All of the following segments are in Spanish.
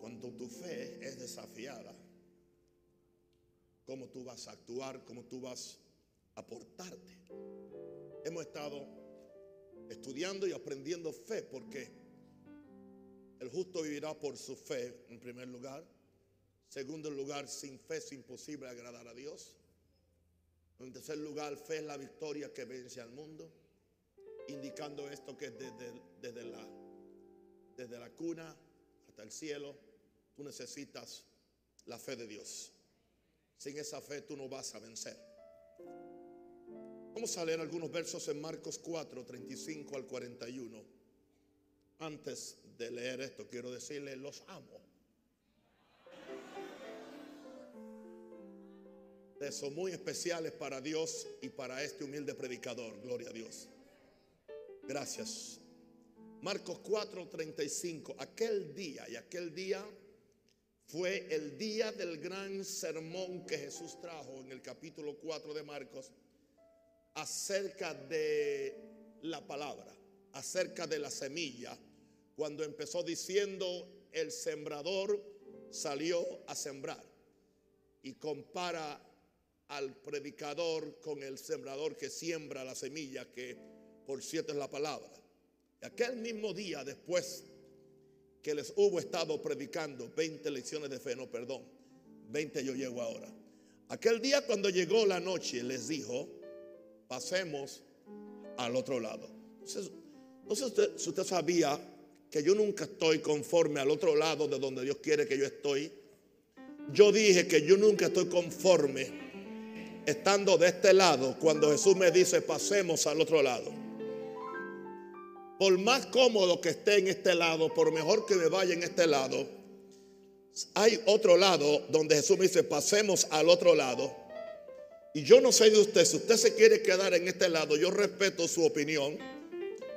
Cuando tu fe es desafiada, cómo tú vas a actuar, cómo tú vas a portarte. Hemos estado estudiando y aprendiendo fe porque el justo vivirá por su fe en primer lugar. Segundo lugar, sin fe es imposible agradar a Dios. En tercer lugar, fe es la victoria que vence al mundo, indicando esto que desde, desde, la, desde la cuna hasta el cielo, tú necesitas la fe de Dios. Sin esa fe tú no vas a vencer. Vamos a leer algunos versos en Marcos 4, 35 al 41. Antes de leer esto, quiero decirle, los amo. son muy especiales para Dios y para este humilde predicador. Gloria a Dios. Gracias. Marcos 4:35. Aquel día y aquel día fue el día del gran sermón que Jesús trajo en el capítulo 4 de Marcos acerca de la palabra, acerca de la semilla, cuando empezó diciendo el sembrador salió a sembrar y compara al predicador con el sembrador que siembra la semilla, que por cierto es la palabra. Aquel mismo día después que les hubo estado predicando 20 lecciones de fe, no, perdón, 20 yo llego ahora. Aquel día cuando llegó la noche les dijo, pasemos al otro lado. Entonces, no sé si usted sabía que yo nunca estoy conforme al otro lado de donde Dios quiere que yo estoy. Yo dije que yo nunca estoy conforme estando de este lado cuando Jesús me dice pasemos al otro lado. Por más cómodo que esté en este lado, por mejor que me vaya en este lado, hay otro lado donde Jesús me dice pasemos al otro lado. Y yo no sé de usted, si usted se quiere quedar en este lado, yo respeto su opinión,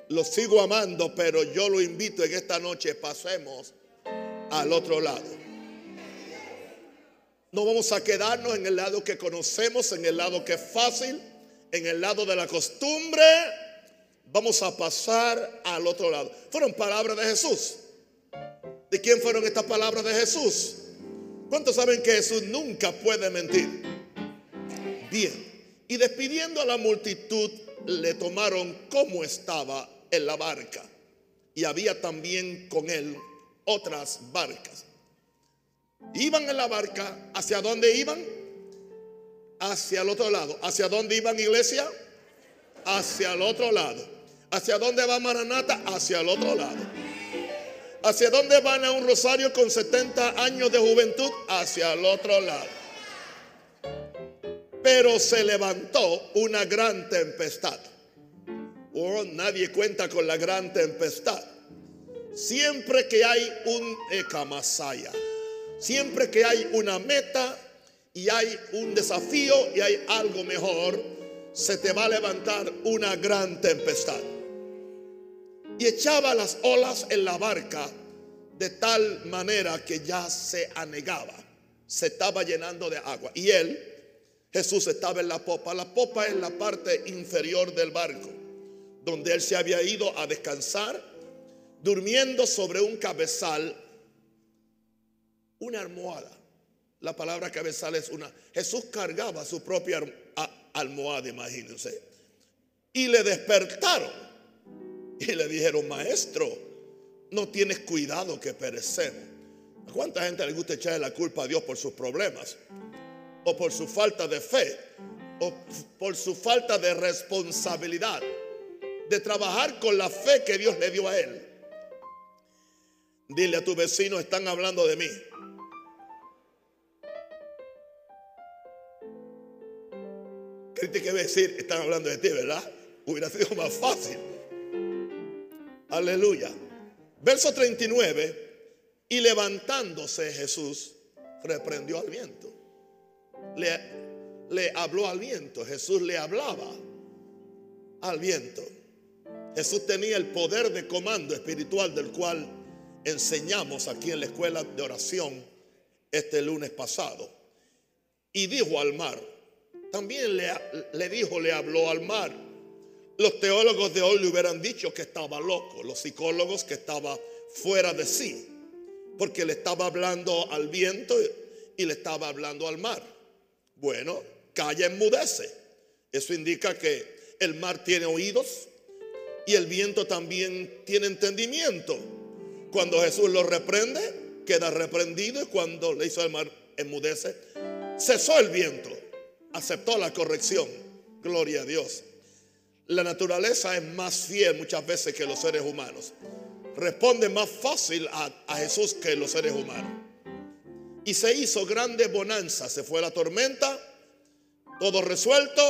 lo sigo amando, pero yo lo invito en esta noche, pasemos al otro lado. No vamos a quedarnos en el lado que conocemos, en el lado que es fácil, en el lado de la costumbre. Vamos a pasar al otro lado. Fueron palabras de Jesús. ¿De quién fueron estas palabras de Jesús? ¿Cuántos saben que Jesús nunca puede mentir? Bien. Y despidiendo a la multitud, le tomaron como estaba en la barca. Y había también con él otras barcas. Iban en la barca, ¿hacia dónde iban? Hacia el otro lado. ¿Hacia dónde iban iglesia? Hacia el otro lado. ¿Hacia dónde va Maranata? Hacia el otro lado. ¿Hacia dónde van a un rosario con 70 años de juventud? Hacia el otro lado. Pero se levantó una gran tempestad. Oh, nadie cuenta con la gran tempestad. Siempre que hay un Ekamasaya Siempre que hay una meta y hay un desafío y hay algo mejor, se te va a levantar una gran tempestad. Y echaba las olas en la barca de tal manera que ya se anegaba, se estaba llenando de agua. Y él, Jesús, estaba en la popa. La popa es la parte inferior del barco, donde él se había ido a descansar, durmiendo sobre un cabezal una almohada. La palabra cabezal es una. Jesús cargaba su propia almohada, imagínense. Y le despertaron. Y le dijeron, maestro, no tienes cuidado que perecemos. ¿A cuánta gente le gusta echarle la culpa a Dios por sus problemas? O por su falta de fe. O por su falta de responsabilidad. De trabajar con la fe que Dios le dio a él. Dile a tu vecino, están hablando de mí. ¿Qué que decir, están hablando de ti, ¿verdad? Hubiera sido más fácil. Aleluya. Verso 39. Y levantándose Jesús, reprendió al viento. Le, le habló al viento. Jesús le hablaba al viento. Jesús tenía el poder de comando espiritual del cual enseñamos aquí en la escuela de oración este lunes pasado. Y dijo al mar, también le, le dijo, le habló al mar, Los teólogos de hoy le hubieran dicho que estaba loco, los psicólogos que estaba fuera de sí, porque le estaba hablando al viento y le estaba hablando al mar. Bueno, calla, enmudece. Eso indica que el mar tiene oídos y el viento también tiene entendimiento. Cuando Jesús lo reprende, queda reprendido y cuando le hizo al mar enmudece, cesó el viento, aceptó la corrección. Gloria a Dios. La naturaleza es más fiel muchas veces que los seres humanos. Responde más fácil a, Jesús que los seres humanos. Y se hizo grande bonanza. Se fue la tormenta, todo resuelto.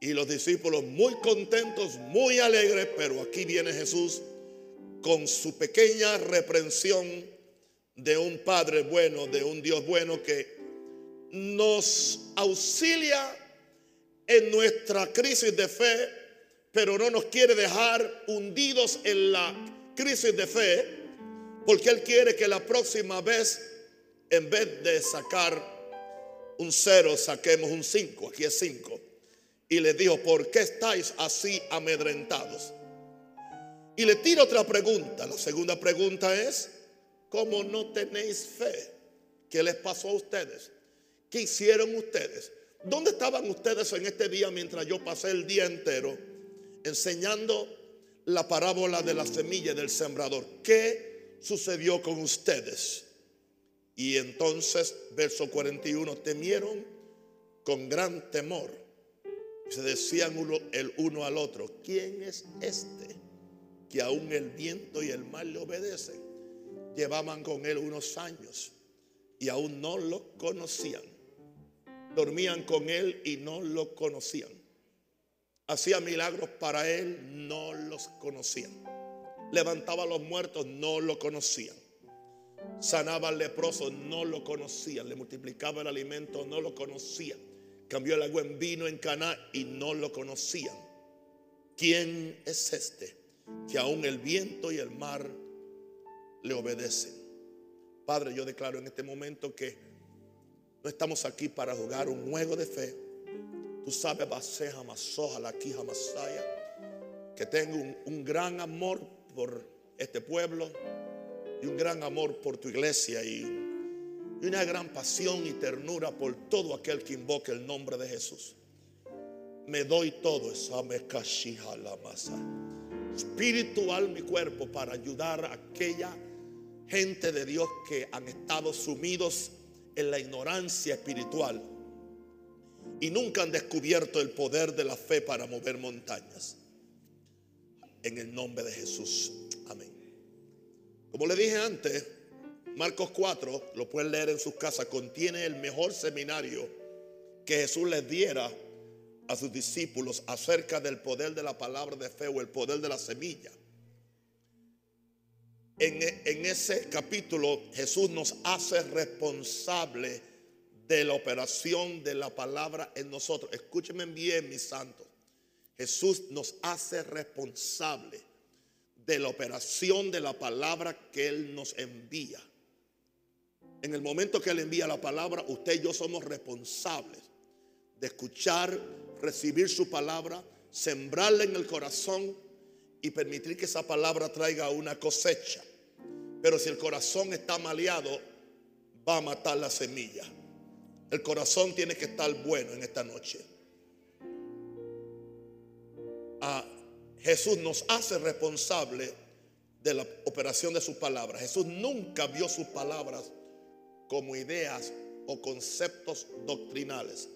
Y los discípulos muy contentos, muy alegres. Pero aquí viene Jesús con su pequeña reprensión de un Padre bueno, de un Dios bueno que nos auxilia en nuestra crisis de fe, pero no nos quiere dejar hundidos en la crisis de fe, porque Él quiere que la próxima vez, en vez de sacar un cero, saquemos un cinco. Aquí es cinco. Y le dijo, ¿por qué estáis así amedrentados? Y le tiro otra pregunta. La segunda pregunta es, ¿cómo no tenéis fe? ¿Qué les pasó a ustedes? ¿Qué hicieron ustedes? ¿Dónde estaban ustedes en este día mientras yo pasé el día entero enseñando la parábola de la semilla del sembrador? ¿Qué sucedió con ustedes? Y entonces, verso 41, temieron con gran temor. Se decían uno, el uno al otro, ¿quién es este que aún el viento y el mar le obedecen? Llevaban con él unos años y aún no lo conocían dormían con él y no lo conocían. Hacía milagros para él, no los conocían. Levantaba a los muertos, no lo conocían. Sanaba al leproso, no lo conocían. Le multiplicaba el alimento, no lo conocían. Cambió el agua en vino en Caná y no lo conocían. ¿Quién es este que aún el viento y el mar le obedecen? Padre, yo declaro en este momento que no estamos aquí para jugar un juego de fe. Tú sabes, que tengo un, gran amor por este pueblo y un gran amor por tu iglesia y, una gran pasión y ternura por todo aquel que invoque el nombre de Jesús. Me doy todo, la masa. Espíritu, alma cuerpo para ayudar a aquella gente de Dios que han estado sumidos en la ignorancia espiritual y nunca han descubierto el poder de la fe para mover montañas. En el nombre de Jesús. Amén. Como le dije antes, Marcos 4, lo pueden leer en sus casas, contiene el mejor seminario que Jesús les diera a sus discípulos acerca del poder de la palabra de fe o el poder de la semilla. En, ese capítulo Jesús nos hace responsable de la operación de la palabra en nosotros. Escúchenme bien, mis santos. Jesús nos hace responsable de la operación de la palabra que Él nos envía. En el momento que Él envía la palabra, usted y yo somos responsables de escuchar, recibir su palabra, sembrarla en el corazón y permitir que esa palabra traiga una cosecha. Pero si el corazón está maleado, va a matar la semilla. El corazón tiene que estar bueno en esta noche. Jesús nos hace responsable de la operación de sus palabras. Jesús nunca vio sus palabras como ideas o conceptos doctrinales.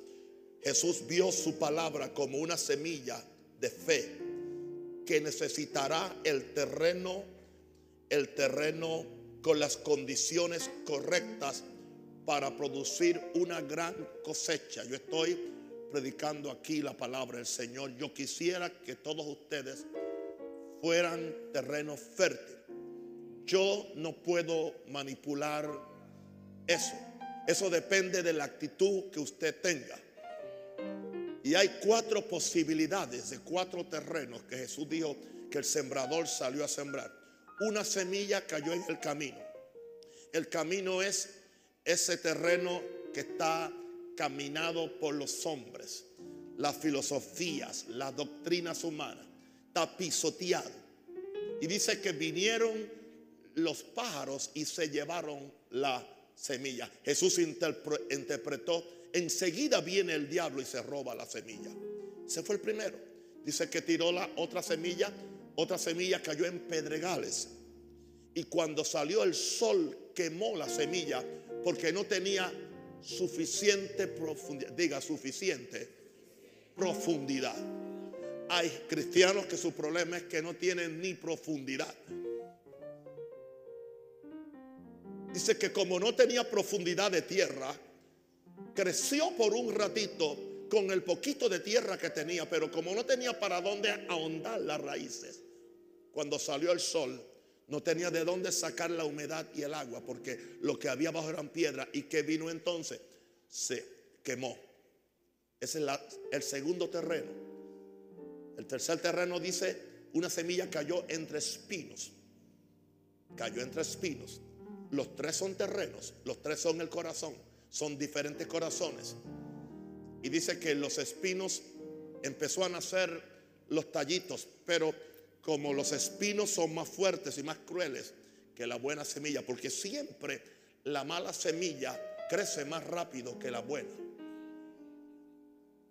Jesús vio su palabra como una semilla de fe que necesitará el terreno, el terreno con las condiciones correctas para producir una gran cosecha. Yo estoy predicando aquí la palabra del Señor. Yo quisiera que todos ustedes fueran terreno fértil. Yo no puedo manipular eso. Eso depende de la actitud que usted tenga. Y hay cuatro posibilidades de cuatro terrenos que Jesús dijo que el sembrador salió a sembrar. Una semilla cayó en el camino. El camino es ese terreno que está caminado por los hombres. las filosofías, las doctrinas humanas. Está pisoteado. Y dice que vinieron los pájaros y se llevaron la semilla. Jesús interpretó, enseguida viene el diablo y se roba la semilla. Ese fue el primero. Dice que tiró la otra semilla, otra semilla cayó en pedregales. Y cuando salió el sol quemó la semilla porque no tenía suficiente profundidad. Diga suficiente profundidad. Hay cristianos que su problema es que no tienen ni profundidad. Dice que como no tenía profundidad de tierra, creció por un ratito con el poquito de tierra que tenía, pero como no tenía para dónde ahondar las raíces, cuando salió el sol, no tenía de dónde sacar la humedad y el agua, porque lo que había bajo eran piedra y que vino entonces se quemó. Ese es el segundo terreno. El tercer terreno dice, una semilla cayó entre espinos. Cayó entre espinos. Los tres son terrenos, los tres son el corazón, son diferentes corazones. Y dice que los espinos empezó a nacer los tallitos, pero como los espinos son más fuertes y más crueles que la buena semilla, porque siempre la mala semilla crece más rápido que la buena.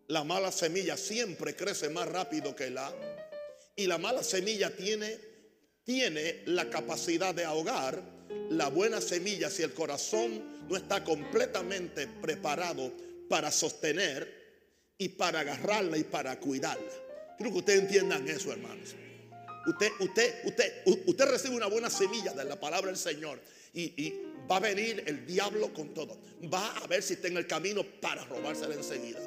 La mala semilla siempre crece más rápido que la y la mala semilla tiene tiene la capacidad de ahogar la buena semilla si el corazón no está completamente preparado para sostener y para agarrarla y para cuidarla. Quiero que ustedes entiendan eso, hermanos. Usted, usted, usted, usted recibe una buena semilla de la palabra del Señor y, va a venir el diablo con todo. Va a ver si está en el camino para robársela enseguida.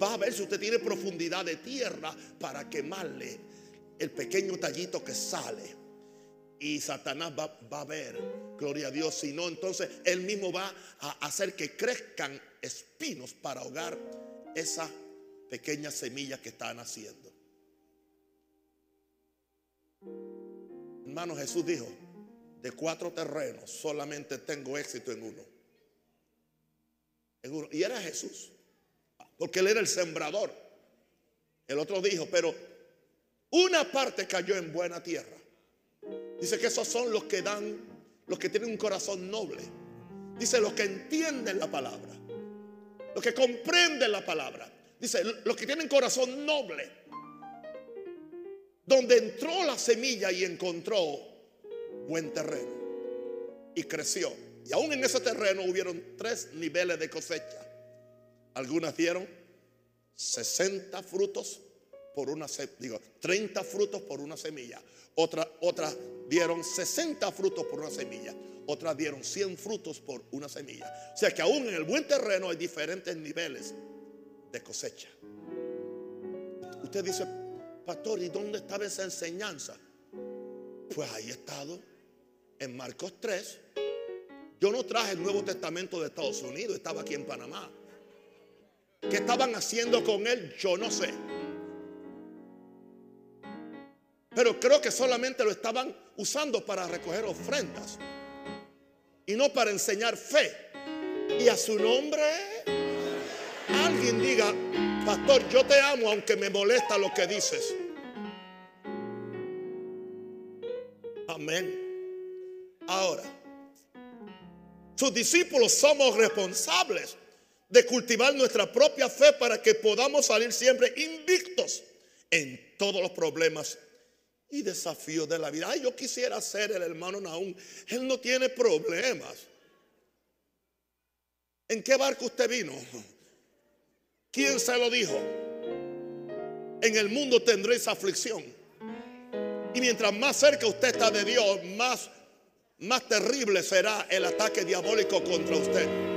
Va a ver si usted tiene profundidad de tierra para quemarle el pequeño tallito que sale. Y Satanás va, a ver, gloria a Dios, si no, entonces él mismo va a hacer que crezcan espinos para ahogar esa pequeña semilla que está naciendo. Hermano, Jesús dijo, de cuatro terrenos solamente tengo éxito en uno. En uno. Y era Jesús, porque él era el sembrador. El otro dijo, pero una parte cayó en buena tierra. Dice que esos son los que dan, los que tienen un corazón noble. Dice los que entienden la palabra, los que comprenden la palabra. Dice los que tienen corazón noble donde entró la semilla y encontró buen terreno y creció. Y aún en ese terreno hubieron tres niveles de cosecha. Algunas dieron 60 frutos por una digo, 30 frutos por una semilla. Otras, otras dieron 60 frutos por una semilla. Otras dieron 100 frutos por una semilla. O sea que aún en el buen terreno hay diferentes niveles de cosecha. Usted dice, pastor, ¿y dónde estaba esa enseñanza? Pues ahí he estado, en Marcos 3. Yo no traje el Nuevo Testamento de Estados Unidos, estaba aquí en Panamá. ¿Qué estaban haciendo con él? Yo no sé. Pero creo que solamente lo estaban usando para recoger ofrendas y no para enseñar fe. Y a su nombre, alguien diga, Pastor, yo te amo aunque me molesta lo que dices. Amén. Ahora, sus discípulos somos responsables de cultivar nuestra propia fe para que podamos salir siempre invictos en todos los problemas y desafíos de la vida. Ay, yo quisiera ser el hermano Naúm. Él no tiene problemas. ¿En qué barco usted vino? ¿Quién se lo dijo? En el mundo tendréis aflicción. Y mientras más cerca usted está de Dios, más, más terrible será el ataque diabólico contra usted.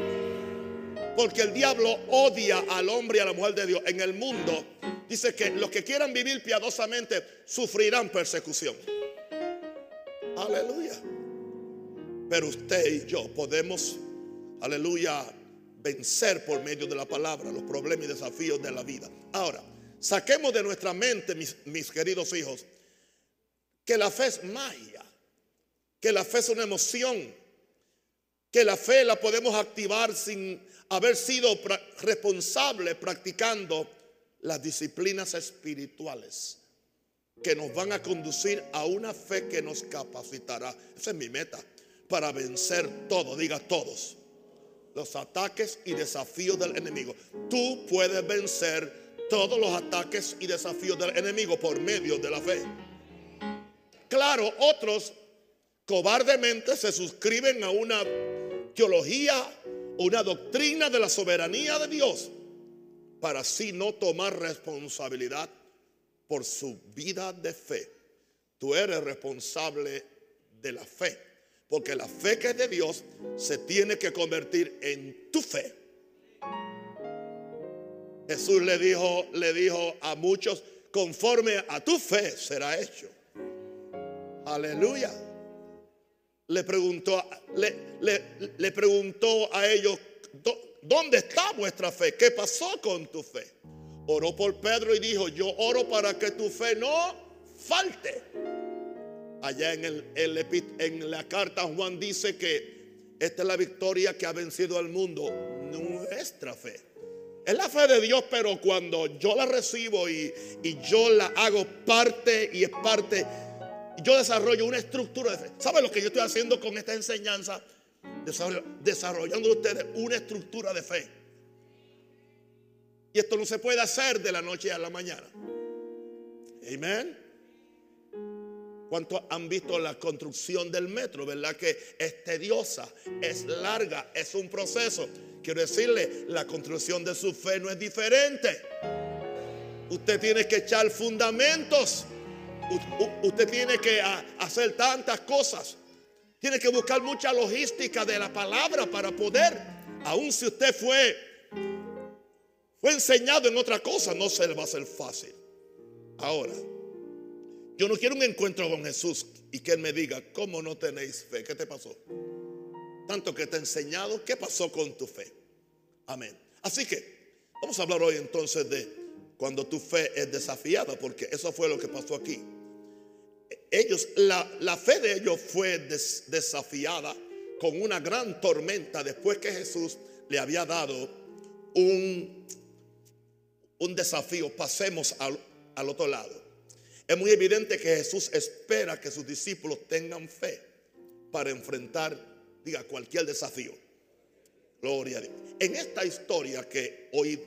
Porque el diablo odia al hombre y a la mujer de Dios. En el mundo dice que los que quieran vivir piadosamente sufrirán persecución. Aleluya. Pero usted y yo podemos, aleluya, vencer por medio de la palabra los problemas y desafíos de la vida. Ahora, saquemos de nuestra mente, mis, queridos hijos, que la fe es magia, que la fe es una emoción, que la fe la podemos activar sin haber sido responsable practicando las disciplinas espirituales que nos van a conducir a una fe que nos capacitará. Esa es mi meta, para vencer todo, diga todos, los ataques y desafíos del enemigo. Tú puedes vencer todos los ataques y desafíos del enemigo por medio de la fe. Claro, otros cobardemente se suscriben a una teología, una doctrina de la soberanía de Dios para así no tomar responsabilidad por su vida de fe. Tú eres responsable de la fe, porque la fe que es de Dios se tiene que convertir en tu fe. Jesús le dijo, le dijo a muchos, conforme a tu fe será hecho. Aleluya. Le preguntó, le, le preguntó a ellos, ¿dónde está vuestra fe? ¿Qué pasó con tu fe? Oró por Pedro y dijo, yo oro para que tu fe no falte. Allá en, el, en la carta Juan dice que esta es la victoria que ha vencido al mundo, nuestra fe. Es la fe de Dios, pero cuando yo la recibo y, y yo la hago parte y es parte, yo desarrollo una estructura de fe. ¿Saben lo que yo estoy haciendo con esta enseñanza? desarrollando ustedes una estructura de fe. Y esto no se puede hacer de la noche a la mañana. Amén. ¿Cuántos han visto la construcción del metro? ¿Verdad que es tediosa, es larga, es un proceso? Quiero decirle, la construcción de su fe no es diferente. Usted tiene que echar fundamentos. Usted tiene que hacer tantas cosas. Tiene que buscar mucha logística de la palabra para poder, aun si usted fue, fue enseñado en otra cosa, no se le va a hacer fácil. Ahora, yo no quiero un encuentro con Jesús y que Él me diga, ¿cómo no tenéis fe? ¿Qué te pasó? Tanto que te he enseñado, ¿qué pasó con tu fe? Amén. Así que vamos a hablar hoy entonces de cuando tu fe es desafiada, porque eso fue lo que pasó aquí ellos, la, fe de ellos fue desafiada con una gran tormenta después que Jesús le había dado un, un desafío. Pasemos al, al otro lado. Es muy evidente que Jesús espera que sus discípulos tengan fe para enfrentar, diga, cualquier desafío. Gloria a Dios. En esta historia que hoy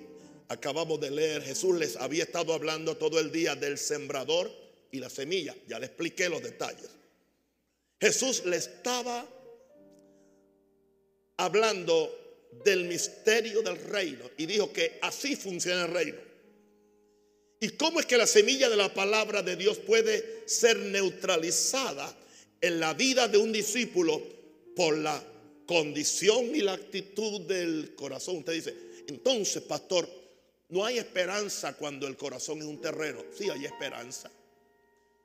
acabamos de leer, Jesús les había estado hablando todo el día del sembrador y la semilla. Ya le expliqué los detalles. Jesús le estaba hablando del misterio del reino y dijo que así funciona el reino. ¿Y cómo es que la semilla de la palabra de Dios puede ser neutralizada en la vida de un discípulo por la condición y la actitud del corazón? Usted dice, entonces, pastor, no hay esperanza cuando el corazón es un terreno. Sí, hay esperanza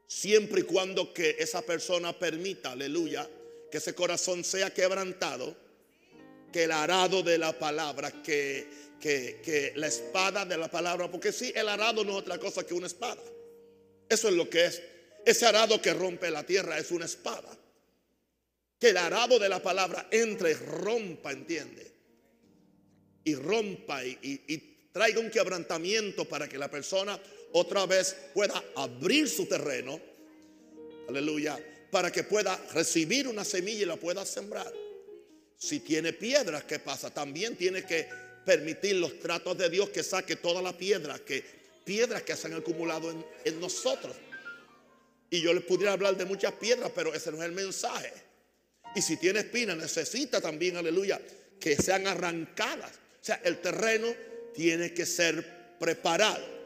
siempre y cuando que esa persona permita, aleluya, que ese corazón sea quebrantado, que el arado de la palabra, que, que, la espada de la palabra, porque si el arado no es otra cosa que una espada. Eso es lo que es. Ese arado que rompe la tierra es una espada. Que el arado de la palabra entre y rompa, entiende. Y rompa y, y traiga un quebrantamiento para que la persona otra vez pueda abrir su terreno, aleluya, para que pueda recibir una semilla y la pueda sembrar. Si tiene piedras, ¿qué pasa? También tiene que permitir los tratos de Dios que saque toda la piedra, que piedras que se han acumulado en, en nosotros. Y yo les pudiera hablar de muchas piedras, pero ese no es el mensaje. Y si tiene espinas, necesita también, aleluya, que sean arrancadas. O sea, el terreno tiene que ser preparado.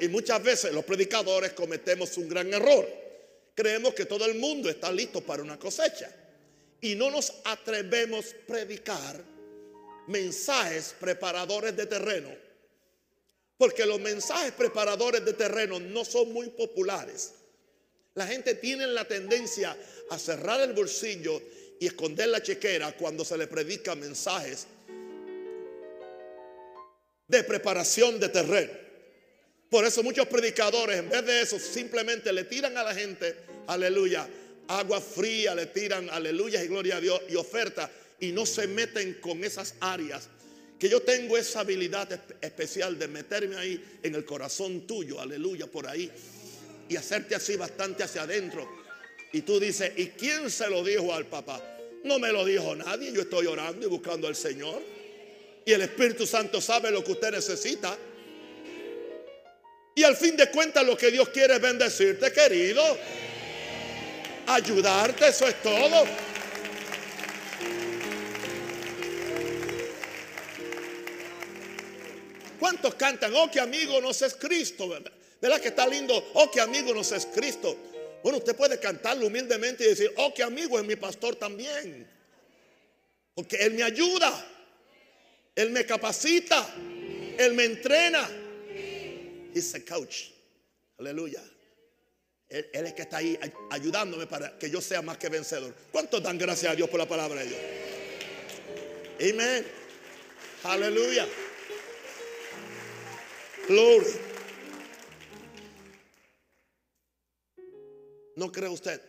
Y muchas veces los predicadores cometemos un gran error. Creemos que todo el mundo está listo para una cosecha. Y no nos atrevemos a predicar mensajes preparadores de terreno. Porque los mensajes preparadores de terreno no son muy populares. La gente tiene la tendencia a cerrar el bolsillo y esconder la chequera cuando se le predica mensajes de preparación de terreno. Por eso muchos predicadores, en vez de eso, simplemente le tiran a la gente, aleluya, agua fría, le tiran, aleluya y gloria a Dios y oferta, y no se meten con esas áreas que yo tengo esa habilidad especial de meterme ahí en el corazón tuyo, aleluya, por ahí, y hacerte así bastante hacia adentro. Y tú dices, ¿y quién se lo dijo al papá? No me lo dijo nadie, yo estoy orando y buscando al Señor. Y el Espíritu Santo sabe lo que usted necesita. Y al fin de cuentas lo que Dios quiere es bendecirte, querido. Ayudarte, eso es todo. ¿Cuántos cantan? Oh, que amigo nos es Cristo. ¿Verdad que está lindo? Oh, que amigo nos es Cristo. Bueno, usted puede cantarlo humildemente y decir, oh, que amigo es mi pastor también. Porque Él me ayuda. Él me capacita. Él me entrena. He's a coach. Aleluya. Él, él, es que está ahí ayudándome para que yo sea más que vencedor. ¿Cuántos dan gracias a Dios por la palabra de Dios? Amén. Aleluya. Glory. ¿No cree usted?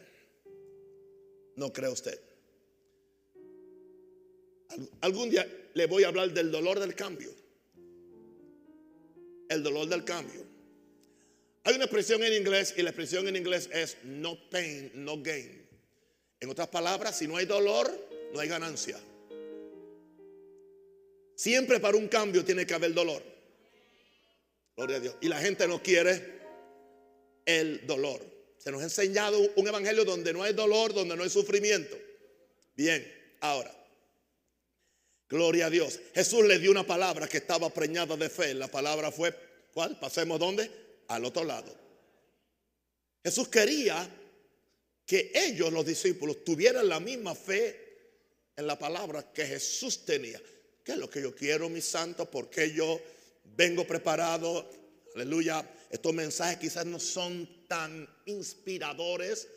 ¿No cree usted? Algún día le voy a hablar del dolor del cambio. El dolor del cambio. Hay una expresión en inglés y la expresión en inglés es no pain, no gain. En otras palabras, si no hay dolor, no hay ganancia. Siempre para un cambio tiene que haber dolor. Gloria a Dios. Y la gente no quiere el dolor. Se nos ha enseñado un evangelio donde no hay dolor, donde no hay sufrimiento. Bien, ahora. Gloria a Dios. Jesús le dio una palabra que estaba preñada de fe. La palabra fue, ¿cuál? Pasemos dónde? Al otro lado. Jesús quería que ellos, los discípulos, tuvieran la misma fe en la palabra que Jesús tenía. ¿Qué es lo que yo quiero, mis santos? Porque yo vengo preparado. Aleluya. Estos mensajes quizás no son tan inspiradores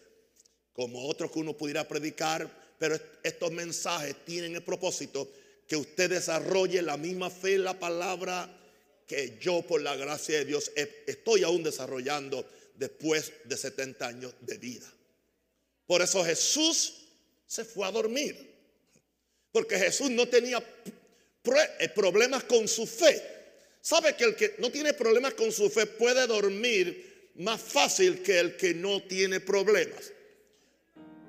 como otros que uno pudiera predicar, pero estos mensajes tienen el propósito que usted desarrolle la misma fe la palabra que yo por la gracia de Dios estoy aún desarrollando después de 70 años de vida. Por eso Jesús se fue a dormir, porque Jesús no tenía eh, problemas con su fe. Sabe que el que no tiene problemas con su fe puede dormir más fácil que el que no tiene problemas.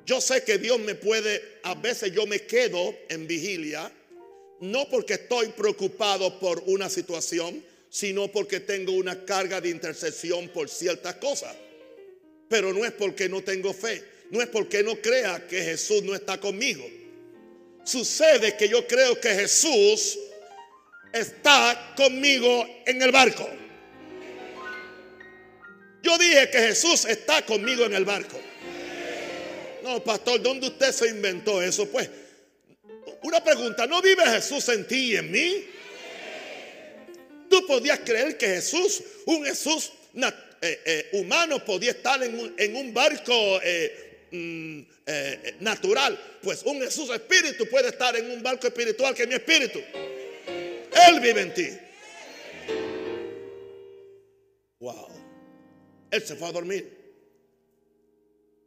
Yo sé que Dios me puede, a veces yo me quedo en vigilia, no porque estoy preocupado por una situación, sino porque tengo una carga de intercesión por ciertas cosas. Pero no es porque no tengo fe, no es porque no crea que Jesús no está conmigo. Sucede que yo creo que Jesús está conmigo en el barco. Yo dije que Jesús está conmigo en el barco. No, pastor, ¿dónde usted se inventó eso? Pues, una pregunta, ¿no vive Jesús en ti y en mí? ¿Tú podías creer que Jesús, un Jesús eh, eh, humano, podía estar en un, barco eh, mm, natural? Pues un Jesús espíritu puede estar en un barco espiritual que es mi espíritu. Él vive en ti. Wow. Él se fue a dormir.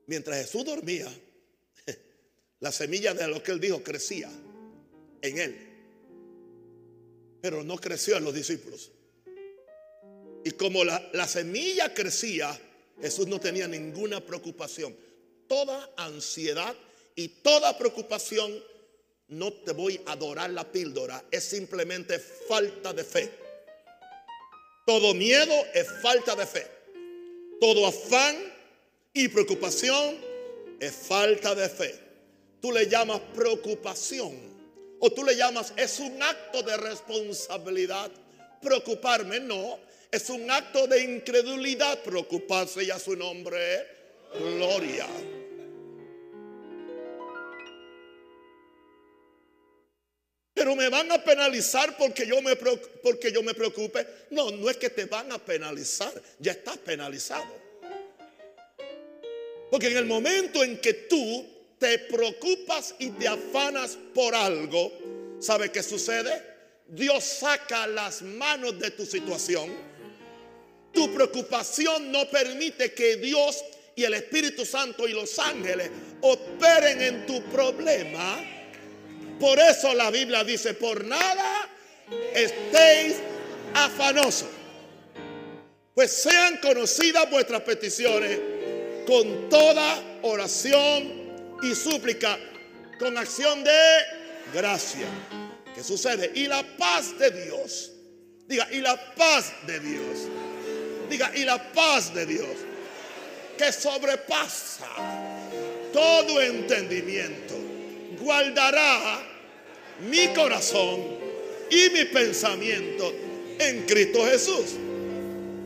Mientras Jesús dormía, la semilla de lo que él dijo crecía en él. Pero no creció en los discípulos. Y como la, la semilla crecía, Jesús no tenía ninguna preocupación. Toda ansiedad y toda preocupación no te voy a adorar la píldora, es simplemente falta de fe. Todo miedo es falta de fe. Todo afán y preocupación es falta de fe. Tú le llamas preocupación o tú le llamas es un acto de responsabilidad. Preocuparme no, es un acto de incredulidad. Preocuparse ya su nombre gloria. pero me van a penalizar porque yo me, porque yo me preocupe. No, no es que te van a penalizar, ya estás penalizado. Porque en el momento en que tú te preocupas y te afanas por algo, ¿sabe qué sucede? Dios saca las manos de tu situación. Tu preocupación no permite que Dios y el Espíritu Santo y los ángeles operen en tu problema por eso la Biblia dice, por nada estéis afanosos. Pues sean conocidas vuestras peticiones con toda oración y súplica, con acción de gracia. ¿Qué sucede? Y la paz de Dios. Diga, y la paz de Dios. Diga, y la paz de Dios. Que sobrepasa todo entendimiento. Guardará mi corazón y mi pensamiento en Cristo Jesús.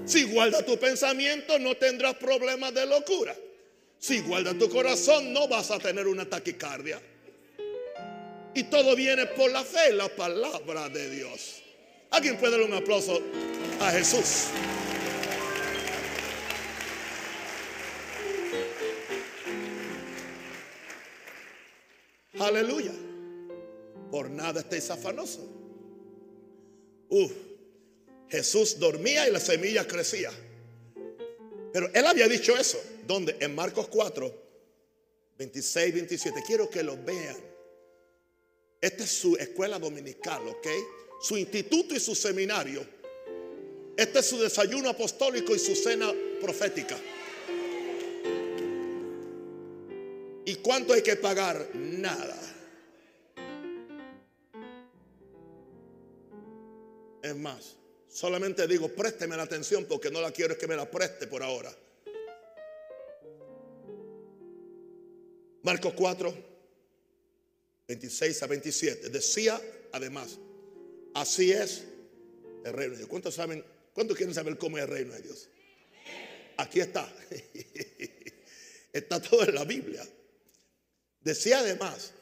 Si guarda tu pensamiento no tendrás problemas de locura. Si guarda tu corazón no vas a tener una taquicardia. Y todo viene por la fe, la palabra de Dios. ¿Alguien puede dar un aplauso a Jesús? Aleluya. Por nada estéis afanosos. Uf, Jesús dormía y la semilla crecía. Pero él había dicho eso. ¿Dónde? En Marcos 4, 26, 27. Quiero que lo vean. Esta es su escuela dominical, ¿ok? Su instituto y su seminario. Este es su desayuno apostólico y su cena profética. ¿Y cuánto hay que pagar? Nada. Es más, solamente digo, présteme la atención porque no la quiero es que me la preste por ahora. Marcos 4, 26 a 27. Decía además, así es el reino de Dios. ¿Cuántos saben? ¿Cuántos quieren saber cómo es el reino de Dios? Aquí está. Está todo en la Biblia. Decía además,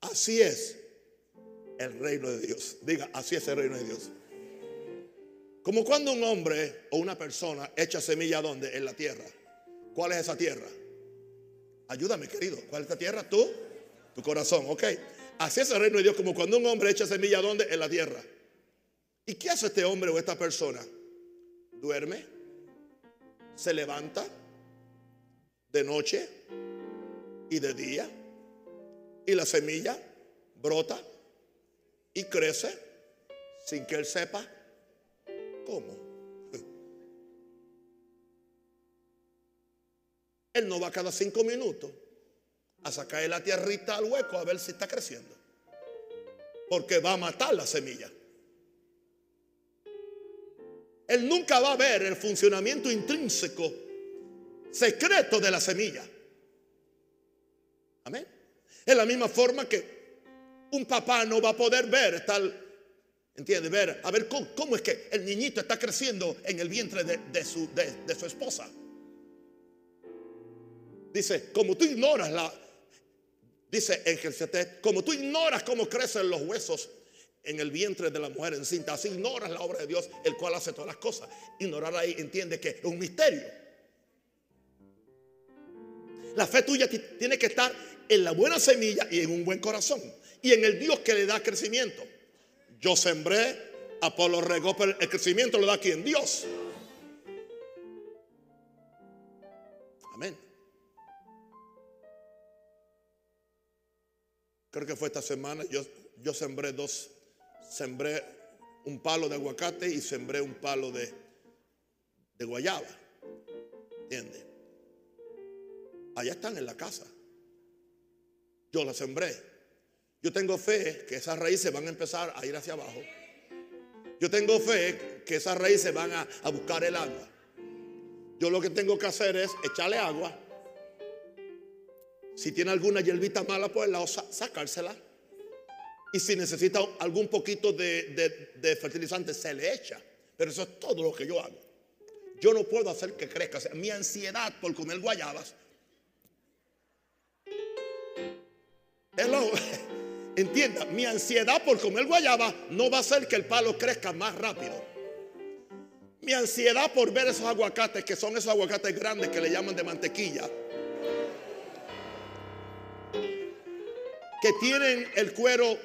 así es el reino de Dios. Diga, así es el reino de Dios. Como cuando un hombre o una persona echa semilla donde? En la tierra. ¿Cuál es esa tierra? Ayúdame, querido. ¿Cuál es esta tierra? Tú, tu corazón, ok. Así es el reino de Dios, como cuando un hombre echa semilla donde? En la tierra. ¿Y qué hace este hombre o esta persona? Duerme, se levanta de noche y de día, y la semilla brota y crece sin que él sepa ¿Cómo? Él no va cada cinco minutos a sacar la tierrita al hueco a ver si está creciendo. Porque va a matar la semilla. Él nunca va a ver el funcionamiento intrínseco, secreto de la semilla. Amén. Es la misma forma que un papá no va a poder ver tal ¿Entiendes? Ver, a ver cómo, es que el niñito está creciendo en el vientre de, su, de, su esposa. Dice, como tú ignoras la, dice como tú ignoras cómo crecen los huesos en el vientre de la mujer encinta, así ignoras la obra de Dios, el cual hace todas las cosas. Ignorar ahí entiende que es un misterio. La fe tuya tiene que estar en la buena semilla y en un buen corazón. Y en el Dios que le da crecimiento. Yo sembré, Apolo regó, pero el crecimiento lo da quien Dios. Creo que fue esta semana, yo, yo sembré dos, sembré un palo de aguacate y sembré un palo de, de guayaba. ¿Entiendes? Allá están en la casa. Yo la sembré. Yo tengo fe que esas raíces van a empezar a ir hacia abajo. Yo tengo fe que esas raíces van a, buscar el agua. Yo lo que tengo que hacer es echarle agua. Si tiene alguna hierbita mala por el lado, sacársela. Y si necesita algún poquito de, fertilizante, se le echa. Pero eso es todo lo que yo hago. Yo no puedo hacer que crezca. mi ansiedad por comer guayabas. Entienda, mi ansiedad por comer guayaba no va a hacer que el palo crezca más rápido. Mi ansiedad por ver esos aguacates, que son esos aguacates grandes que le llaman de mantequilla, que tienen el cuero,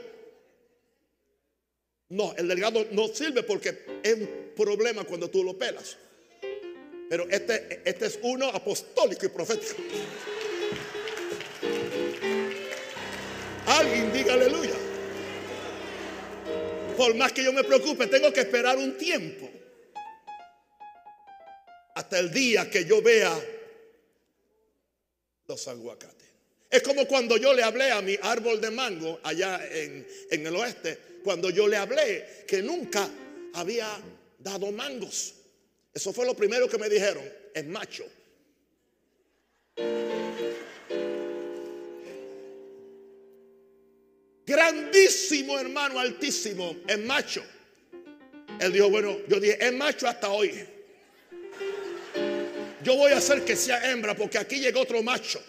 no, el delgado no sirve porque es un problema cuando tú lo pelas. Pero este, este es uno apostólico y profético. Alguien diga aleluya. Por más que yo me preocupe, tengo que esperar un tiempo. Hasta el día que yo vea los aguacates. Es como cuando yo le hablé a mi árbol de mango allá en, en el oeste, cuando yo le hablé que nunca había dado mangos. Eso fue lo primero que me dijeron, es macho. Grandísimo hermano, altísimo, es macho. Él dijo, bueno, yo dije, es macho hasta hoy. Yo voy a hacer que sea hembra porque aquí llegó otro macho.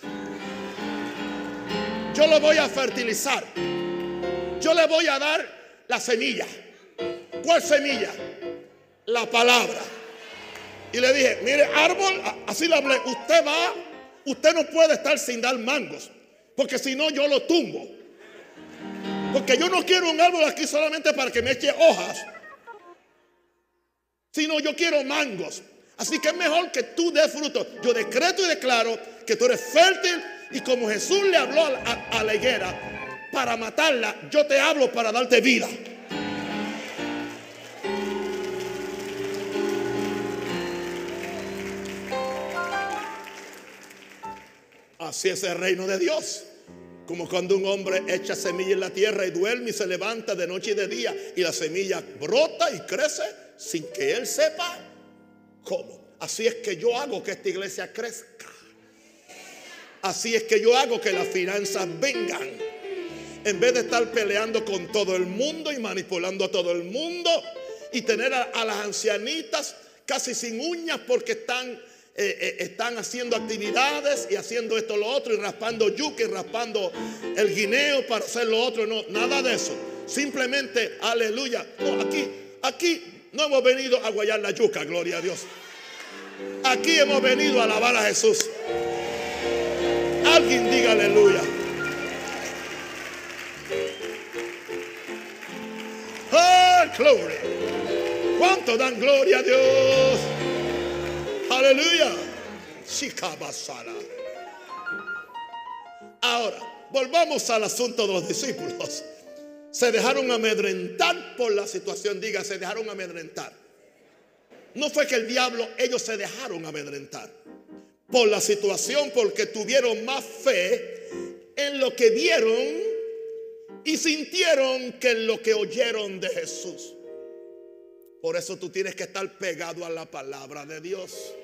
Yo lo voy a fertilizar. Yo le voy a dar la semilla. ¿Cuál semilla? La palabra. Y le dije, mire, árbol, así le hablé, usted va, usted no puede estar sin dar mangos, porque si no yo lo tumbo. Porque yo no quiero un árbol aquí solamente para que me eche hojas, sino yo quiero mangos. Así que es mejor que tú des fruto. Yo decreto y declaro que tú eres fértil y como Jesús le habló a, la higuera para matarla, yo te hablo para darte vida. Así es el reino de Dios. Como cuando un hombre echa semilla en la tierra y duerme y se levanta de noche y de día y la semilla brota y crece sin que él sepa cómo. Así es que yo hago que esta iglesia crezca. Así es que yo hago que las finanzas vengan. En vez de estar peleando con todo el mundo y manipulando a todo el mundo y tener a, las ancianitas casi sin uñas porque están eh, eh, están haciendo actividades y haciendo esto, lo otro, y raspando yuca y raspando el guineo para hacer lo otro. No, nada de eso. Simplemente, aleluya. No, aquí, aquí no hemos venido a guayar la yuca, gloria a Dios. Aquí hemos venido a alabar a Jesús. Alguien diga aleluya. ¡Oh, gloria! ¿Cuánto dan gloria a Dios? Aleluya. Ahora, volvamos al asunto de los discípulos. Se dejaron amedrentar por la situación. Diga, se dejaron amedrentar. No fue que el diablo, ellos se dejaron amedrentar por la situación, porque tuvieron más fe en lo que vieron y sintieron que en lo que oyeron de Jesús. Por eso tú tienes que estar pegado a la palabra de Dios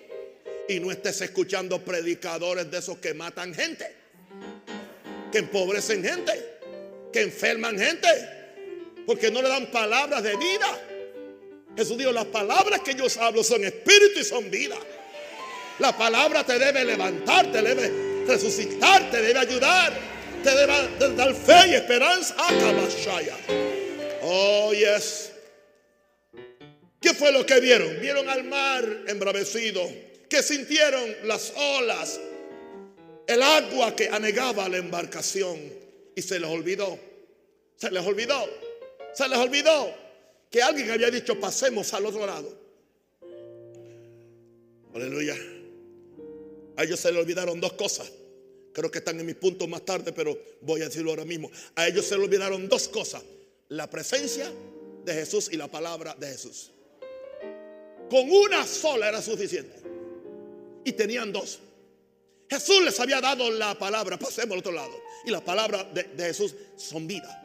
y no estés escuchando predicadores de esos que matan gente, que empobrecen gente, que enferman gente, porque no le dan palabras de vida. Jesús dijo, las palabras que yo hablo son espíritu y son vida. La palabra te debe levantar, te debe resucitar, te debe ayudar, te debe dar fe y esperanza. Oh, yes. ¿Qué fue lo que vieron? Vieron al mar embravecido que sintieron las olas, el agua que anegaba la embarcación y se les olvidó. Se les olvidó. Se les olvidó que alguien había dicho pasemos al otro lado. Aleluya. A ellos se les olvidaron dos cosas. Creo que están en mis puntos más tarde, pero voy a decirlo ahora mismo. A ellos se les olvidaron dos cosas. La presencia de Jesús y la palabra de Jesús. Con una sola era suficiente y tenían dos. Jesús les había dado la palabra, pasemos al otro lado. Y la palabra de, Jesús son vida.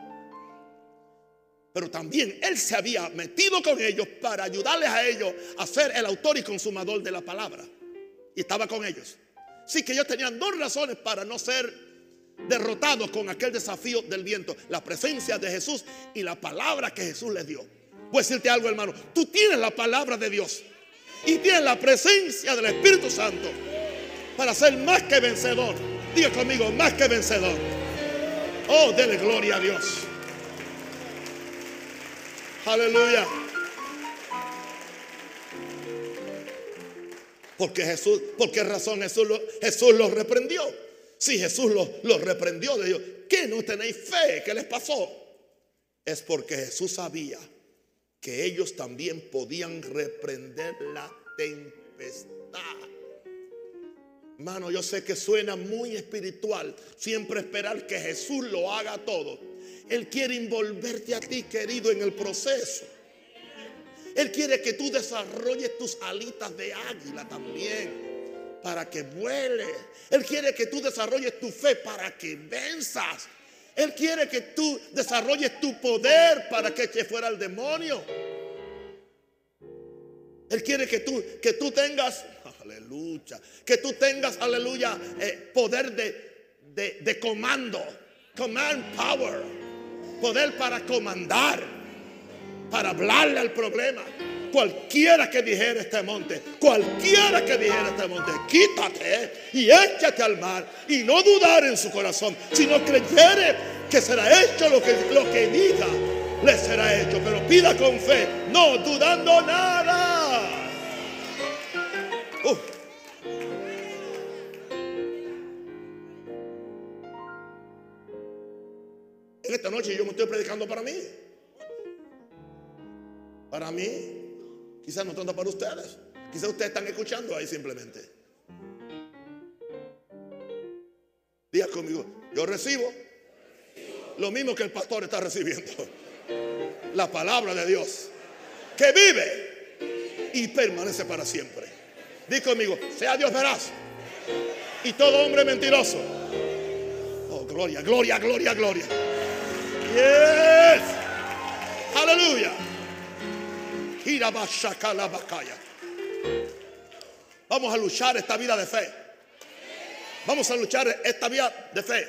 Pero también Él se había metido con ellos para ayudarles a ellos a ser el autor y consumador de la palabra. Y estaba con ellos. Sí que ellos tenían dos razones para no ser derrotados con aquel desafío del viento. La presencia de Jesús y la palabra que Jesús les dio. Voy a decirte algo hermano. Tú tienes la palabra de Dios y tiene la presencia del Espíritu Santo para ser más que vencedor. Diga conmigo, más que vencedor. Oh, dele gloria a Dios. Aleluya. Porque Jesús, ¿por qué razón Jesús, Jesús los reprendió? Si Jesús los, los reprendió, de Dios, ¿qué no tenéis fe? ¿Qué les pasó? Es porque Jesús sabía que ellos también podían reprender la tempestad. Mano, yo sé que suena muy espiritual siempre esperar que Jesús lo haga todo Él quiere envolverte a ti, querido, en el proceso. Él quiere que tú desarrolles tus alitas de águila también para que vuele. Él quiere que tú desarrolles tu fe para que venzas. Él quiere que tú desarrolles tu poder para que eche fuera al demonio. Él quiere que tú, que tú tengas, aleluya, que tú tengas, aleluya, eh, poder de, de comando, command power, poder para comandar para hablarle al problema. Cualquiera que dijera este monte, cualquiera que dijera este monte, quítate y échate al mar y no dudar en su corazón, sino creyere que será hecho lo que, lo que diga, le será hecho. Pero pida con fe, no dudando nada. En esta noche yo me estoy predicando para mí. Para mí, quizás no tanto para ustedes. Quizás ustedes están escuchando ahí simplemente. Diga conmigo, yo recibo lo mismo que el pastor está recibiendo. La palabra de Dios que vive y permanece para siempre. Diga conmigo, sea Dios veraz y todo hombre mentiroso. Oh, gloria, gloria, gloria, gloria. Yes. Aleluya. Vamos a luchar esta vida de fe. Vamos a luchar esta vida de fe.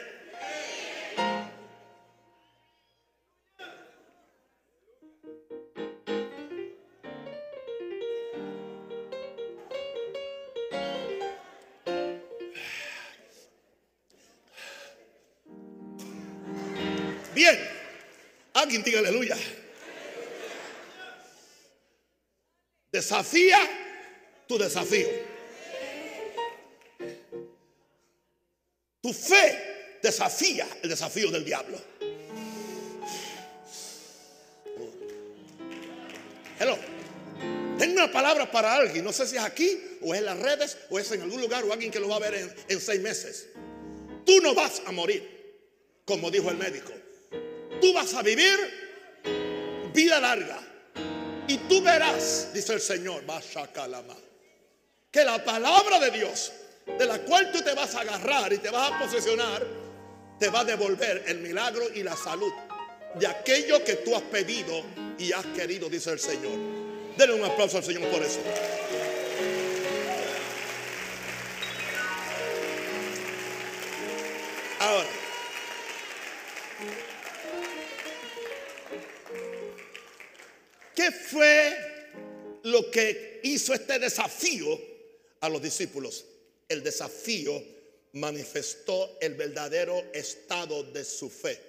Bien, alguien diga aleluya. Desafía tu desafío. Tu fe desafía el desafío del diablo. Hello. Tengo una palabra para alguien. No sé si es aquí o es en las redes o es en algún lugar o alguien que lo va a ver en, en seis meses. Tú no vas a morir, como dijo el médico. Tú vas a vivir vida larga. Y tú verás, dice el Señor, que la palabra de Dios, de la cual tú te vas a agarrar y te vas a posesionar, te va a devolver el milagro y la salud de aquello que tú has pedido y has querido, dice el Señor. Denle un aplauso al Señor por eso. ¿Qué fue lo que hizo este desafío a los discípulos? El desafío manifestó el verdadero estado de su fe.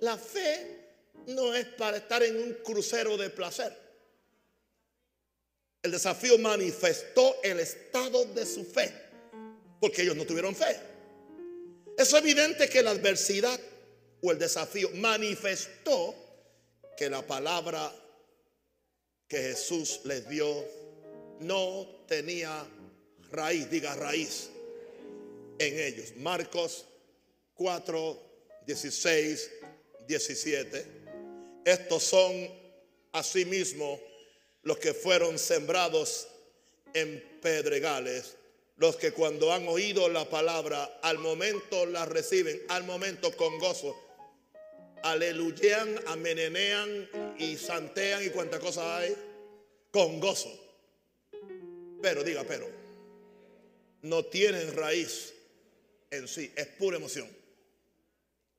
La fe no es para estar en un crucero de placer. El desafío manifestó el estado de su fe, porque ellos no tuvieron fe. Es evidente que la adversidad o el desafío manifestó que la palabra que Jesús les dio no tenía raíz, diga raíz, en ellos. Marcos 4, 16, 17. Estos son asimismo los que fueron sembrados en pedregales, los que cuando han oído la palabra, al momento la reciben, al momento con gozo aleluyean, amenenean y santean y cuántas cosas hay con gozo. Pero diga, pero no tienen raíz en sí, es pura emoción,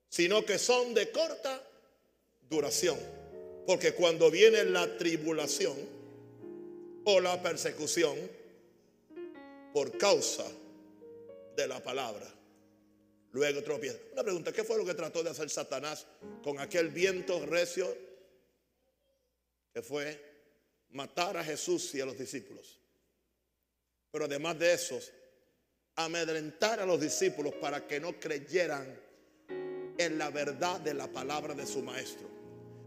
sino que son de corta duración. Porque cuando viene la tribulación o la persecución por causa de la palabra, luego tropieza. Una pregunta, ¿qué fue lo que trató de hacer Satanás con aquel viento recio que fue matar a Jesús y a los discípulos? Pero además de eso, amedrentar a los discípulos para que no creyeran en la verdad de la palabra de su maestro.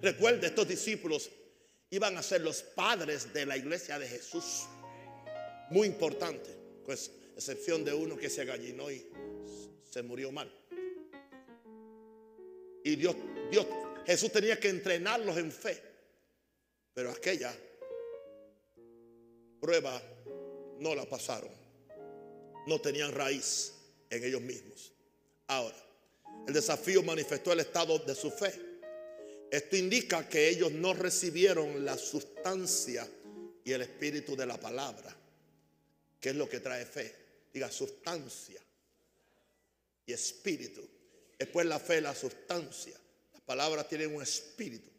Recuerde, estos discípulos iban a ser los padres de la iglesia de Jesús. Muy importante, pues excepción de uno que se agallinó y se murió mal. Y Dios, Dios, Jesús tenía que entrenarlos en fe. Pero aquella prueba no la pasaron. No tenían raíz en ellos mismos. Ahora, el desafío manifestó el estado de su fe. Esto indica que ellos no recibieron la sustancia y el espíritu de la palabra, que es lo que trae fe. Diga sustancia y espíritu. Después la fe, la sustancia. Las palabras tienen un espíritu.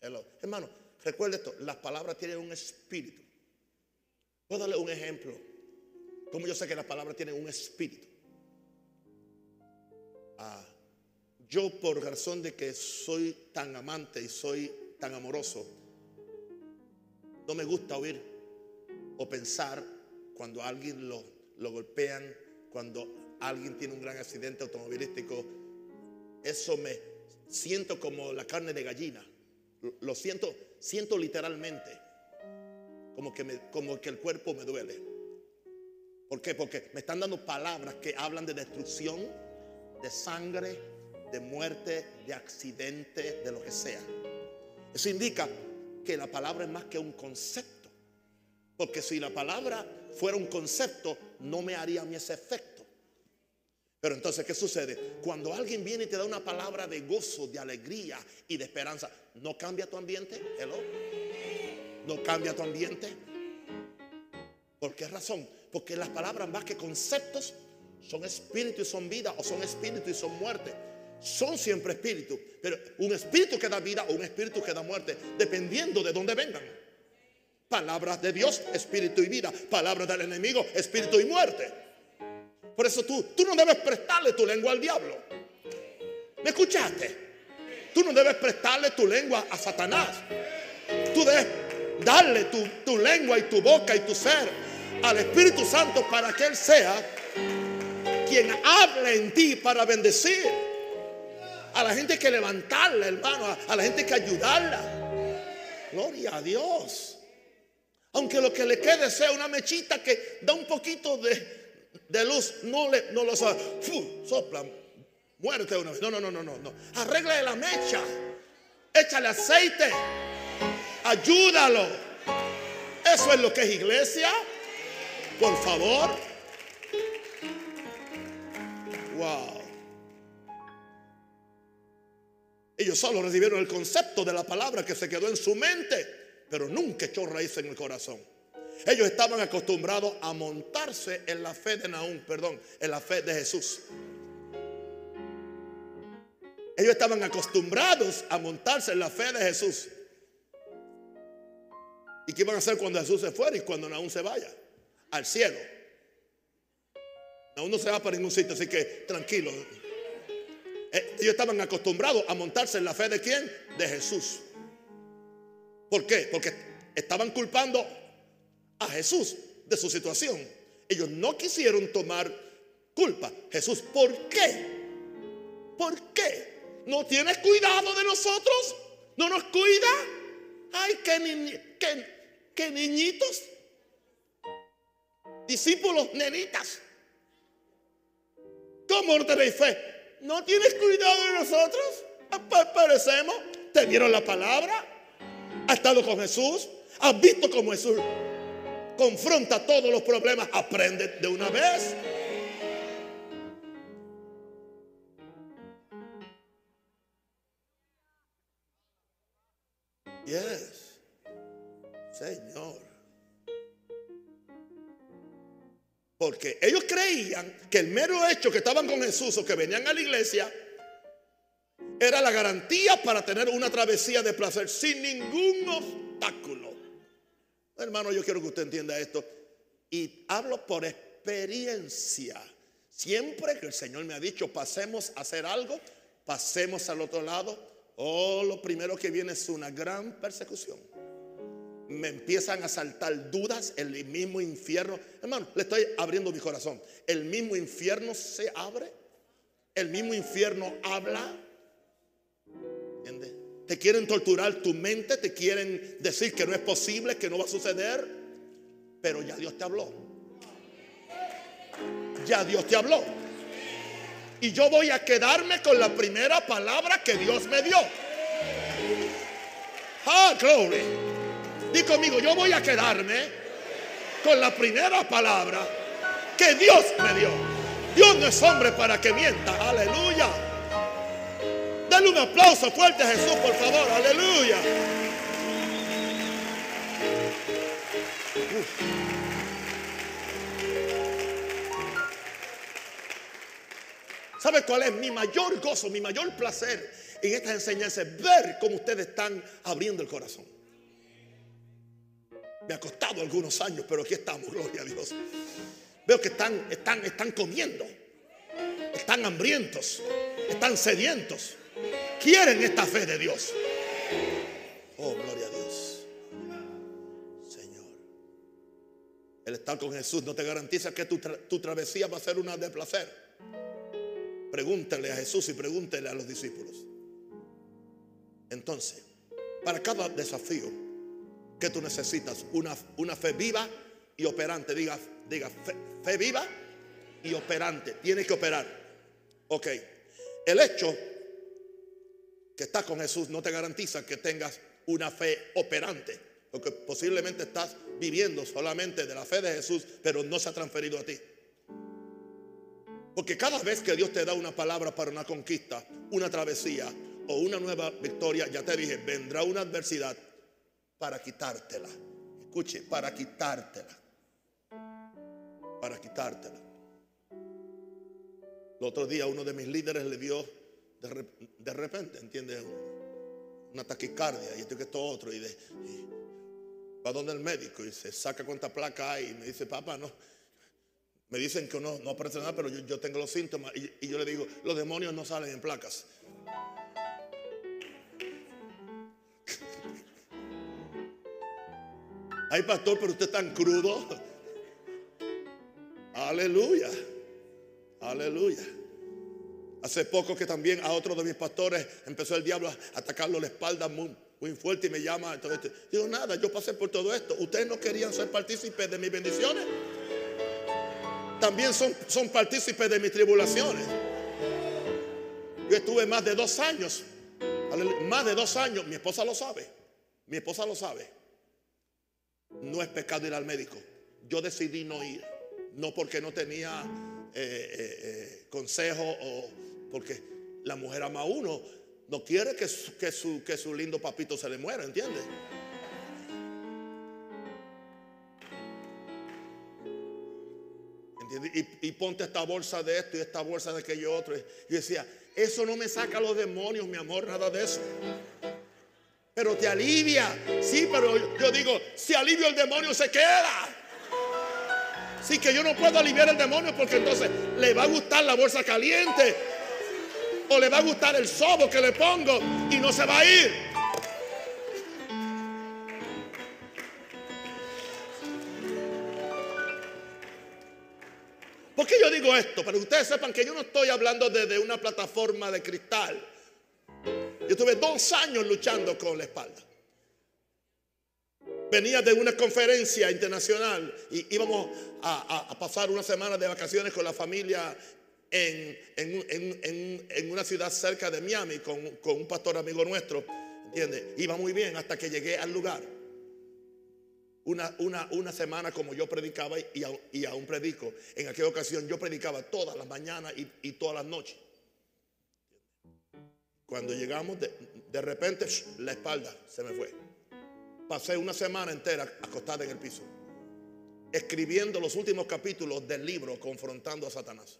Hermano, recuerde esto, las palabras tienen un espíritu. Puedo darle un ejemplo. Como yo sé que las palabras tienen un espíritu. Ah, yo por razón de que soy tan amante y soy tan amoroso, no me gusta oír o pensar cuando alguien lo, lo golpean, cuando alguien tiene un gran accidente automovilístico. Eso me siento como la carne de gallina. Lo siento, siento literalmente como que, como que el cuerpo me duele. ¿Por qué? Porque me están dando palabras que hablan de destrucción, de sangre, de muerte, de accidente, de lo que sea. Eso indica que la palabra es más que un concepto. Porque si la palabra fuera un concepto, no me haría a mí ese efecto. Pero entonces, ¿qué sucede? Cuando alguien viene y te da una palabra de gozo, de alegría y de esperanza, ¿no cambia tu ambiente? Hello no cambia tu ambiente. ¿Por qué razón? Porque las palabras más que conceptos son espíritu y son vida o son espíritu y son muerte. Son siempre espíritu, pero un espíritu que da vida o un espíritu que da muerte, dependiendo de dónde vengan. Palabras de Dios, espíritu y vida. Palabras del enemigo, espíritu y muerte. Por eso tú, tú no debes prestarle tu lengua al diablo. ¿Me escuchaste? Tú no debes prestarle tu lengua a Satanás. Tú debes darle tu, lengua y tu boca y tu ser al Espíritu Santo para que Él sea quien hable en ti para bendecir. A la gente que levantarla, hermano. A, la gente que ayudarla. Gloria a Dios. Aunque lo que le quede sea una mechita que da un poquito de, luz, no, le, no lo sabe. Sopla, muerte una vez. No, no, no, no, no. Arregla la mecha. Échale aceite. Ayúdalo. Eso es lo que es iglesia. Por favor. Wow. Ellos solo recibieron el concepto de la palabra que se quedó en su mente, pero nunca echó raíz en el corazón. Ellos estaban acostumbrados a montarse en la fe de Naúm, perdón, en la fe de Jesús. Ellos estaban acostumbrados a montarse en la fe de Jesús. ¿Y qué van a hacer cuando Jesús se fuera y cuando aún se vaya? Al cielo. Aún no se va para ningún sitio, así que tranquilo. Eh, ellos estaban acostumbrados a montarse en la fe de quién? De Jesús. ¿Por qué? Porque estaban culpando a Jesús de su situación. Ellos no quisieron tomar culpa. Jesús, ¿por qué? ¿Por qué? ¿No tienes cuidado de nosotros? ¿No nos cuida? Ay, qué, qué, que niñitos, discípulos, nenitas. ¿Cómo no tenéis fe? ¿No tienes cuidado de nosotros? Parecemos. ¿Te dieron la palabra? ¿Has estado con Jesús? ¿Has visto cómo Jesús confronta todos los problemas? Aprende de una vez. Yes. Señor. Porque ellos creían que el mero hecho que estaban con Jesús o que venían a la iglesia era la garantía para tener una travesía de placer sin ningún obstáculo. Hermano, yo quiero que usted entienda esto. Y hablo por experiencia. Siempre que el Señor me ha dicho, pasemos a hacer algo, pasemos al otro lado, oh, lo primero que viene es una gran persecución me empiezan a saltar dudas, el mismo infierno, hermano, le estoy abriendo mi corazón. El mismo infierno se abre, el mismo infierno habla. ¿Entiendes? Te quieren torturar tu mente, te quieren decir que no es posible, que no va a suceder, pero ya Dios te habló. Ya Dios te habló. Y yo voy a quedarme con la primera palabra que Dios me dio. Ah, glory. Di conmigo, yo voy a quedarme con la primera palabra que Dios me dio. Dios no es hombre para que mienta. Aleluya. Un aplauso fuerte a Jesús, por favor. Aleluya. ¿Sabe cuál es mi mayor gozo, mi mayor placer en estas enseñanzas? Ver cómo ustedes están abriendo el corazón. Me ha costado algunos años, pero aquí estamos, gloria a Dios. Veo que están, están, están comiendo, están hambrientos, están sedientos. Quieren esta fe de Dios. Oh, gloria a Dios. Señor. El estar con Jesús no te garantiza que tu, tu travesía va a ser una de placer. Pregúntale a Jesús y pregúntele a los discípulos. Entonces, para cada desafío que tú necesitas, una, una fe viva y operante, diga, diga fe, viva y operante, tiene que operar. Ok, el hecho que estás con Jesús no te garantiza que tengas una fe operante, porque posiblemente estás viviendo solamente de la fe de Jesús, pero no se ha transferido a ti. Porque cada vez que Dios te da una palabra para una conquista, una travesía o una nueva victoria, ya te dije, vendrá una adversidad para quitártela. Escuche, para quitártela. Para quitártela. El otro día uno de mis líderes le dio de, repente, ¿entiendes? Una taquicardia y esto que esto otro. Y, de, va donde el médico y se saca cuánta placa hay y me dice, papá, no me dicen que no, no aparece nada, pero yo, tengo los síntomas. Y, yo le digo, los demonios no salen en placas. Ay, pastor, pero usted es tan crudo. Aleluya. Aleluya. Hace poco que también a otro de mis pastores empezó el diablo a atacarlo la espalda muy, fuerte y me llama. Digo, nada, yo pasé por todo esto. Ustedes no querían ser partícipes de mis bendiciones también son, son partícipes de mis tribulaciones. Yo estuve más de dos años, más de dos años, mi esposa lo sabe, mi esposa lo sabe. No es pecado ir al médico. Yo decidí no ir, no porque no tenía eh, eh, eh, consejo o porque la mujer ama a uno, no quiere que que su, que su lindo papito se le muera, ¿entiendes? Y, ponte esta bolsa de esto y esta bolsa de aquello otro. Y decía, eso no me saca los demonios, mi amor, nada de eso. Pero te alivia. Sí, pero yo digo, si alivio el demonio se queda. Sí que yo no puedo aliviar el demonio porque entonces le va a gustar la bolsa caliente. O le va a gustar el sobo que le pongo y no se va a ir. ¿Por qué yo digo esto? Para que ustedes sepan que yo no estoy hablando desde una plataforma de cristal. Yo tuve dos años luchando con la espalda. Venía de una conferencia internacional y íbamos a, pasar una semana de vacaciones con la familia en, una ciudad cerca de Miami con, un pastor amigo nuestro. ¿Entiendes? Iba muy bien hasta que llegué al lugar una, una, semana como yo predicaba y, aún predico. En aquella ocasión yo predicaba todas las mañanas y, todas las noches. Cuando llegamos, de, repente la espalda se me fue. Pasé una semana entera acostada en el piso, escribiendo los últimos capítulos del libro Confrontando a Satanás.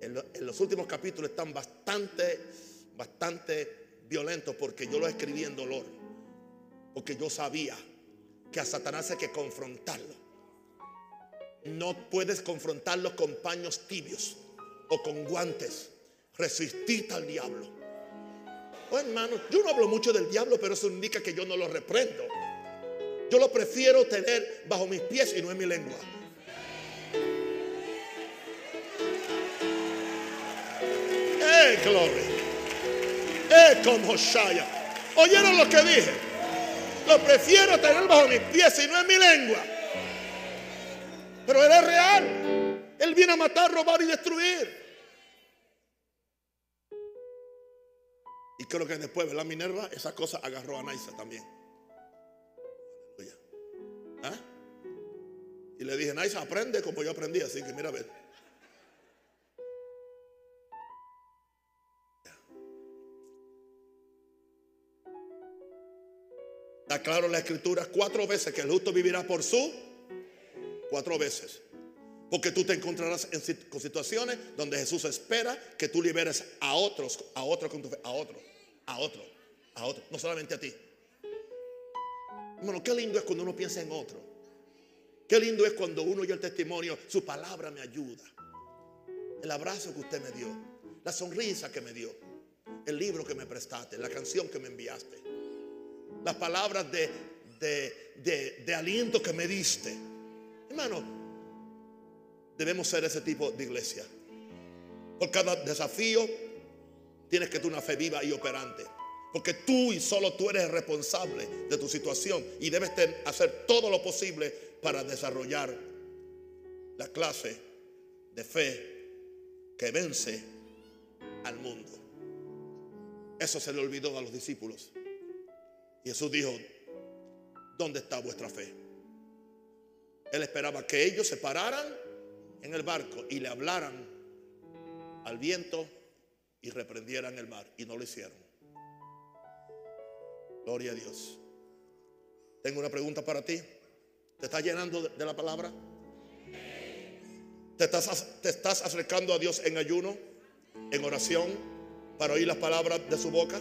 En, los últimos capítulos están bastante, bastante violentos porque yo los escribí en dolor, porque yo sabía que a Satanás hay que confrontarlo. No puedes confrontarlo con paños tibios o con guantes. Resistita al diablo. Oh, hermano, yo no hablo mucho del diablo, pero eso indica que yo no lo reprendo. Yo lo prefiero tener bajo mis pies y no en mi lengua. ¡Eh, gloria! ¡Eh, como Shaya! ¿Oyeron lo que dije? Lo prefiero tener bajo mis pies y no en mi lengua. Pero Él es real. Él viene a matar, robar y destruir. Creo que después, la Minerva? Esa cosa agarró a Naisa también. ¿Ah? Y le dije, Naisa, aprende como yo aprendí, así que mira a ver. Está claro en la escritura cuatro veces que el justo vivirá por su. Cuatro veces. Porque tú te encontrarás en situaciones donde Jesús espera que tú liberes a otros, a otro con tu fe, a otro, a otro, a otro, no solamente a ti. Bueno, qué lindo es cuando uno piensa en otro. Qué lindo es cuando uno oye el testimonio, su palabra me ayuda. El abrazo que usted me dio, la sonrisa que me dio, el libro que me prestaste, la canción que me enviaste las palabras de, de, aliento que me diste. Hermano, debemos ser ese tipo de iglesia. Por cada desafío tienes que tener una fe viva y operante. Porque tú y solo tú eres responsable de tu situación y debes hacer todo lo posible para desarrollar la clase de fe que vence al mundo. Eso se le olvidó a los discípulos. Jesús dijo, ¿dónde está vuestra fe? Él esperaba que ellos se pararan en el barco y le hablaran al viento y reprendieran el mar. Y no lo hicieron. Gloria a Dios. Tengo una pregunta para ti. ¿Te estás llenando de la palabra? ¿Te estás, ¿Te estás acercando a Dios en ayuno, en oración, para oír las palabras de su boca?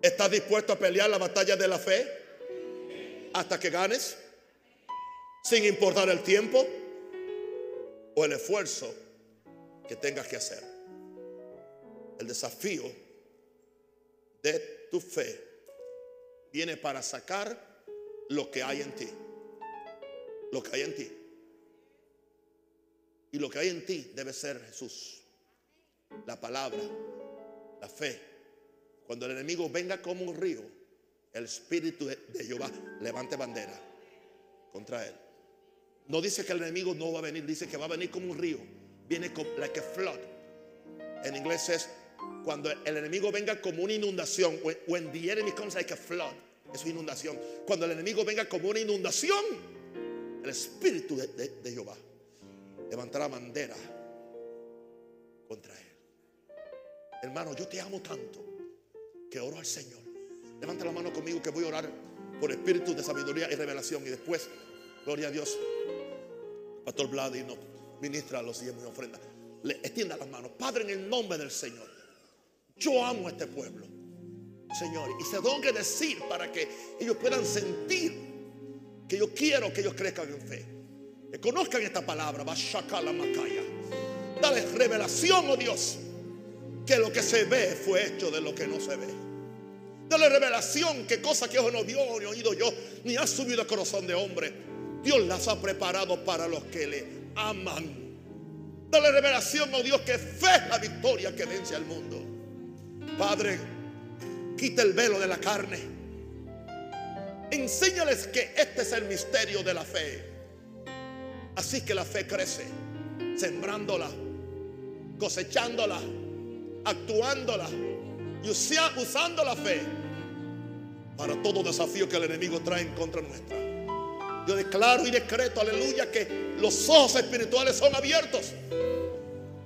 ¿Estás dispuesto a pelear la batalla de la fe hasta que ganes? Sin importar el tiempo o el esfuerzo que tengas que hacer. El desafío de tu fe viene para sacar lo que hay en ti. Lo que hay en ti. Y lo que hay en ti debe ser Jesús. La palabra, la fe cuando el enemigo venga como un río, el espíritu de Jehová levante bandera contra él. No dice que el enemigo no va a venir, dice que va a venir como un río. Viene como like a flood. En inglés es cuando el enemigo venga como una inundación. When the enemy comes like a flood. Es una inundación. Cuando el enemigo venga como una inundación, el espíritu de, de Jehová levantará bandera contra él. Hermano, yo te amo tanto que oro al Señor. Levanta la mano conmigo que voy a orar por espíritu de sabiduría y revelación. Y después, gloria a Dios, Pastor Vladimir ministra los diezmos y ofrenda. Le las manos. Padre, en el nombre del Señor, yo amo a este pueblo, Señor. Y se tengo que decir para que ellos puedan sentir que yo quiero que ellos crezcan en fe. Que conozcan esta palabra. la Macaya. Dale revelación, oh Dios que lo que se ve fue hecho de lo que no se ve. Dale revelación que cosa que ojo no vio ni oído yo, ni ha subido al corazón de hombre. Dios las ha preparado para los que le aman. Dale revelación, oh Dios, que fe es la victoria que vence al mundo. Padre, quita el velo de la carne. Enséñales que este es el misterio de la fe. Así que la fe crece, sembrándola, cosechándola actuándola y usando la fe para todo desafío que el enemigo trae en contra nuestra. Yo declaro y decreto, aleluya, que los ojos espirituales son abiertos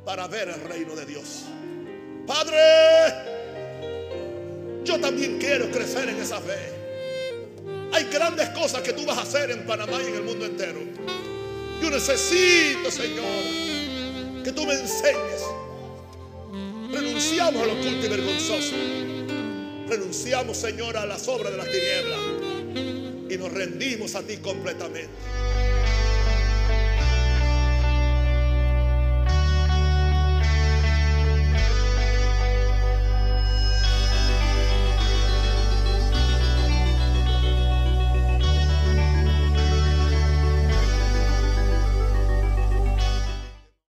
para ver el reino de Dios. Padre, yo también quiero crecer en esa fe. Hay grandes cosas que tú vas a hacer en Panamá y en el mundo entero. Yo necesito, Señor, que tú me enseñes Renunciamos a lo oculto y vergonzoso. Renunciamos, Señor, a las obras de las tinieblas y nos rendimos a ti completamente.